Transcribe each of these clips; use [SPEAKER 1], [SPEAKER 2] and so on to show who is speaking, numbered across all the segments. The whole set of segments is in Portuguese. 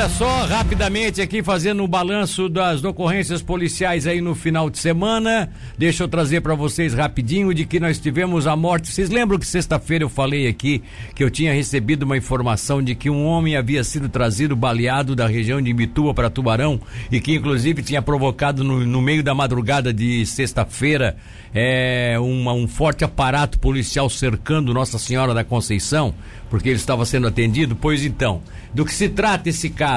[SPEAKER 1] olha só, rapidamente aqui fazendo o balanço das ocorrências policiais aí no final de semana. Deixa eu trazer para vocês rapidinho de que nós tivemos a morte. Vocês lembram que sexta-feira eu falei aqui que eu tinha recebido uma informação de que um homem havia sido trazido baleado da região de Imbituba para Tubarão e que inclusive tinha provocado no, no meio da madrugada de sexta-feira é, um forte aparato policial cercando Nossa Senhora da Conceição, porque ele estava sendo atendido? Pois então, do que se trata esse caso?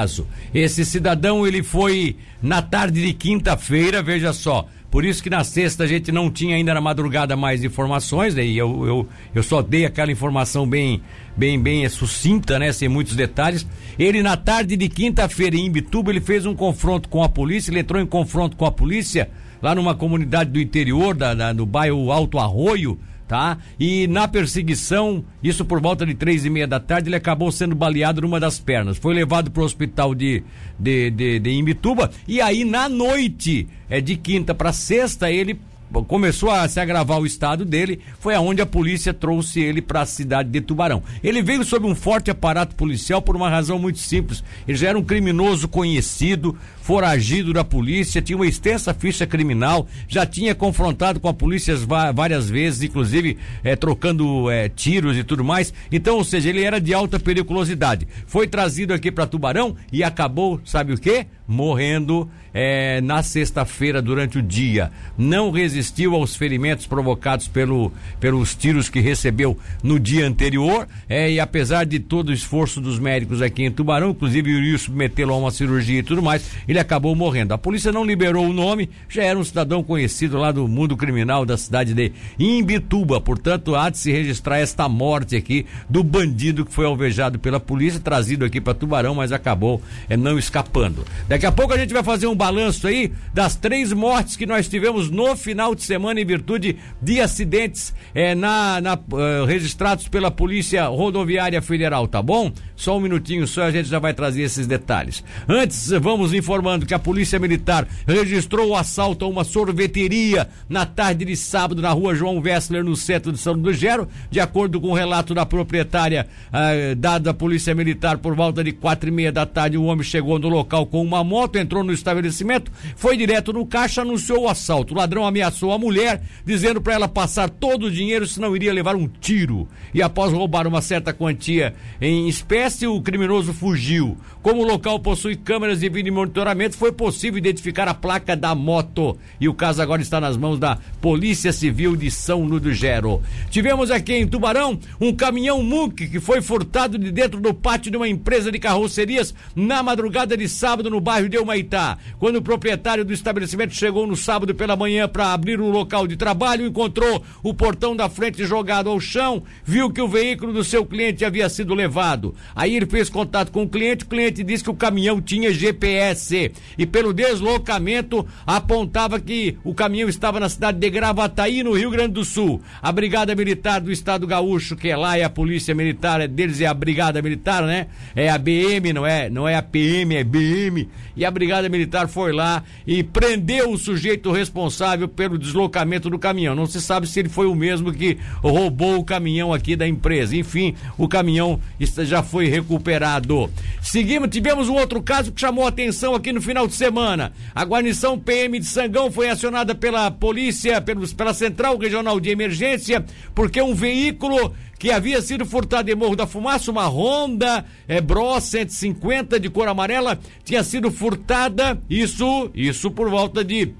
[SPEAKER 1] Esse cidadão, ele foi na tarde de quinta-feira, veja só. Por isso que na sexta a gente não tinha ainda na madrugada mais informações, né? E eu, eu, eu só dei aquela informação bem, bem, bem sucinta, né? Sem muitos detalhes. Ele na tarde de quinta-feira em Imbituba, ele fez um confronto com a polícia, ele entrou em confronto com a polícia lá numa comunidade do interior, da, da do bairro Alto Arroio, tá? E na perseguição, isso por volta de três e meia da tarde, ele acabou sendo baleado numa das pernas. Foi levado para o hospital de, de, de, de Imbituba e aí na noite, é de quinta para sexta, ele começou a se agravar o estado dele, foi aonde a polícia trouxe ele para a cidade de Tubarão. Ele veio sob um forte aparato policial por uma razão muito simples. Ele já era um criminoso conhecido, foragido da polícia, tinha uma extensa ficha criminal, já tinha confrontado com a polícia várias vezes, inclusive é, trocando é, tiros e tudo mais. Então, ou seja, ele era de alta periculosidade. Foi trazido aqui para Tubarão e acabou, sabe o quê? Morrendo é, na sexta-feira durante o dia. Não resistiu aos ferimentos provocados pelo, pelos tiros que recebeu no dia anterior. E apesar de todo o esforço dos médicos aqui em Tubarão, inclusive iriam submetê-lo a uma cirurgia e tudo mais, ele acabou morrendo. A polícia não liberou o nome, já era um cidadão conhecido lá do mundo criminal da cidade de Imbituba. Portanto, há de se registrar esta morte aqui do bandido que foi alvejado pela polícia, trazido aqui para Tubarão, mas acabou é, não escapando. Daqui a pouco a gente vai fazer um balanço aí das três mortes que nós tivemos no final de semana em virtude de acidentes é, na, na uh, registrados pela Polícia Rodoviária Federal, tá bom? Só um minutinho só a gente já vai trazer esses detalhes. Antes, vamos informando que a Polícia Militar registrou o assalto a uma sorveteria na tarde de sábado na rua João Wessler, no centro de São do Gero. De acordo com o relato da proprietária uh, dado à Polícia Militar por volta de quatro e meia da tarde, o homem chegou no local com uma moto, entrou no estabelecimento estabelecimento, foi direto no caixa, anunciou o assalto. O ladrão ameaçou a mulher, dizendo para ela passar todo o dinheiro, senão iria levar um tiro. E após roubar uma certa quantia em espécie, o criminoso fugiu. Como o local possui câmeras de vídeo monitoramento, foi possível identificar a placa da moto. E o caso agora está nas mãos da Polícia Civil de São Nudo Gero. Tivemos aqui em Tubarão um caminhão MUC que foi furtado de dentro do pátio de uma empresa de carrocerias na madrugada de sábado no bairro de Humaitá. Quando o proprietário do estabelecimento chegou no sábado pela manhã para abrir o local de trabalho, encontrou o portão da frente jogado ao chão, viu que o veículo do seu cliente havia sido levado. Aí ele fez contato com o cliente, o cliente disse que o caminhão tinha GPS e pelo deslocamento apontava que o caminhão estava na cidade de Gravataí, no Rio Grande do Sul. A Brigada Militar do Estado Gaúcho, que é lá, é a Polícia Militar, é deles é a Brigada Militar, né? É a BM, não é, não é a PM, é BM. E a Brigada Militar foi lá e prendeu o sujeito responsável pelo deslocamento do caminhão. Não se sabe se ele foi o mesmo que roubou o caminhão aqui da empresa. Enfim, o caminhão já foi recuperado. Seguimos, tivemos um outro caso que chamou a atenção aqui final de semana. A guarnição PM de Sangão foi acionada pela polícia, pela Central Regional de Emergência, porque um veículo que havia sido furtada em Morro da Fumaça, uma Honda é, Bros 150 de cor amarela, tinha sido furtada, isso, isso por volta de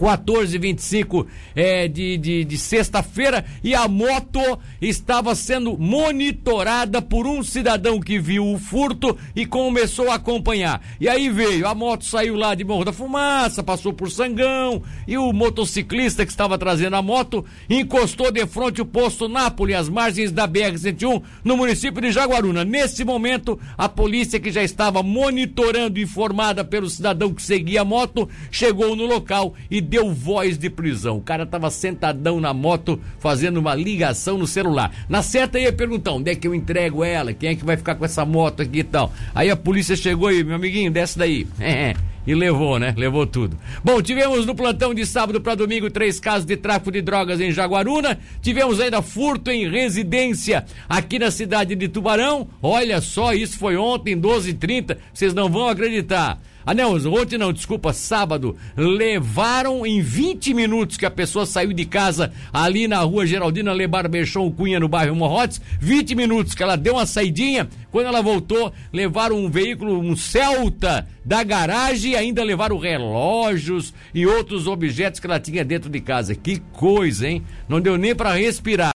[SPEAKER 1] 1425 é, de, de, de sexta-feira e a moto estava sendo monitorada por um cidadão que viu o furto e começou a acompanhar. E aí veio, a moto saiu lá de Morro da Fumaça, passou por Sangão e o motociclista que estava trazendo a moto encostou de frente o posto Nápoles, às margens da BR-101, no município de Jaguaruna. Nesse momento, a polícia que já estava monitorando, informada pelo cidadão que seguia a moto, chegou no local e deu voz de prisão. O cara tava sentadão na moto fazendo uma ligação no celular. Na certa ia perguntar onde é que eu entrego ela, quem é que vai ficar com essa moto aqui e tal. Aí a polícia chegou e, meu amiguinho, desce daí. e levou, né? Levou tudo. Bom, tivemos no plantão de sábado para domingo três casos de tráfico de drogas em Jaguaruna. Tivemos ainda furto em residência aqui na cidade de Tubarão. Olha só, isso foi ontem, 12h30. Vocês não vão acreditar. Ah, não, ontem não, desculpa, sábado. Levaram em 20 minutos que a pessoa saiu de casa ali na rua Geraldina Lebar Bechon Cunha, no bairro Morrotes. 20 minutos que ela deu uma saidinha. Quando ela voltou, levaram um veículo, um Celta da garagem e ainda levaram relógios e outros objetos que ela tinha dentro de casa. Que coisa, hein? Não deu nem para respirar.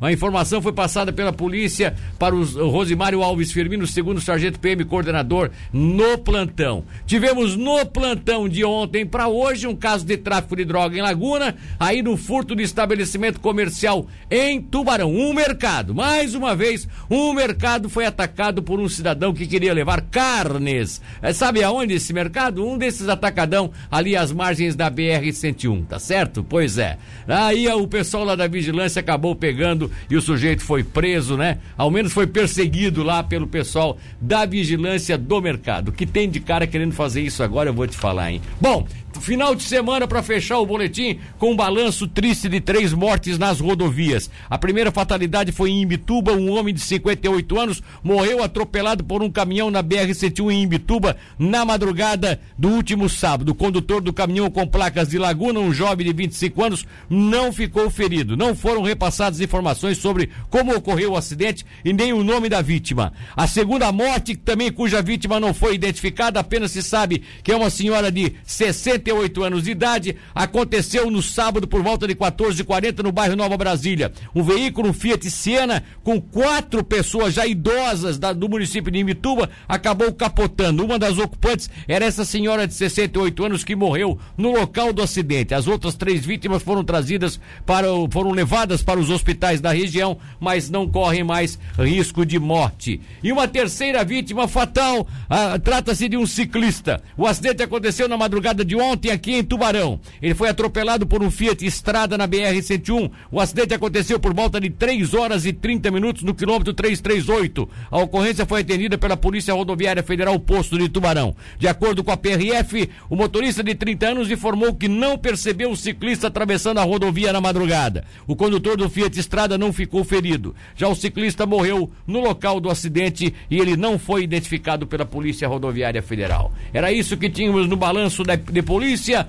[SPEAKER 1] A informação foi passada pela polícia para o Rosimário Alves Firmino, segundo sargento PM coordenador, no plantão. Tivemos no plantão de ontem para hoje um caso de tráfico de droga em Laguna, aí no furto de estabelecimento comercial em Tubarão. Um mercado, mais uma vez, um mercado foi atacado por um cidadão que queria levar carnes. É, sabe aonde esse mercado? Um desses atacadão ali às margens da BR-101, tá certo? Pois é. Aí o pessoal lá da vigilância acabou pegando pegando e o sujeito foi preso, né? Ao menos foi perseguido lá pelo pessoal da vigilância do mercado. Que tem de cara querendo fazer isso agora, eu vou te falar, hein? Bom, Final de semana para fechar o boletim com um balanço triste de três mortes nas rodovias. A primeira fatalidade foi em Imbituba, um homem de 58 anos morreu atropelado por um caminhão na BR-101 em Imbituba na madrugada do último sábado. O condutor do caminhão com placas de Laguna, um jovem de 25 anos, não ficou ferido. Não foram repassadas informações sobre como ocorreu o acidente e nem o nome da vítima. A segunda morte, também cuja vítima não foi identificada, apenas se sabe que é uma senhora de 60 58 anos de idade, aconteceu no sábado por volta de 14h40 no bairro Nova Brasília. Um veículo, um Fiat Siena, com quatro pessoas já idosas da, do município de Imituba, acabou capotando. Uma das ocupantes era essa senhora de 68 anos que morreu no local do acidente. As outras três vítimas foram trazidas para, foram levadas para os hospitais da região, mas não correm mais risco de morte. E uma terceira vítima fatal, ah, trata-se de um ciclista. O acidente aconteceu na madrugada de ontem ontem aqui em Tubarão. Ele foi atropelado por um Fiat Estrada na BR-101. O acidente aconteceu por volta de 3 horas e 30 minutos no quilômetro 338. A ocorrência foi atendida pela Polícia Rodoviária Federal Posto de Tubarão. De acordo com a PRF, o motorista de 30 anos informou que não percebeu o ciclista atravessando a rodovia na madrugada. O condutor do Fiat Estrada não ficou ferido. Já o ciclista morreu no local do acidente e ele não foi identificado pela Polícia Rodoviária Federal. Era isso que tínhamos no balanço da, de polícia.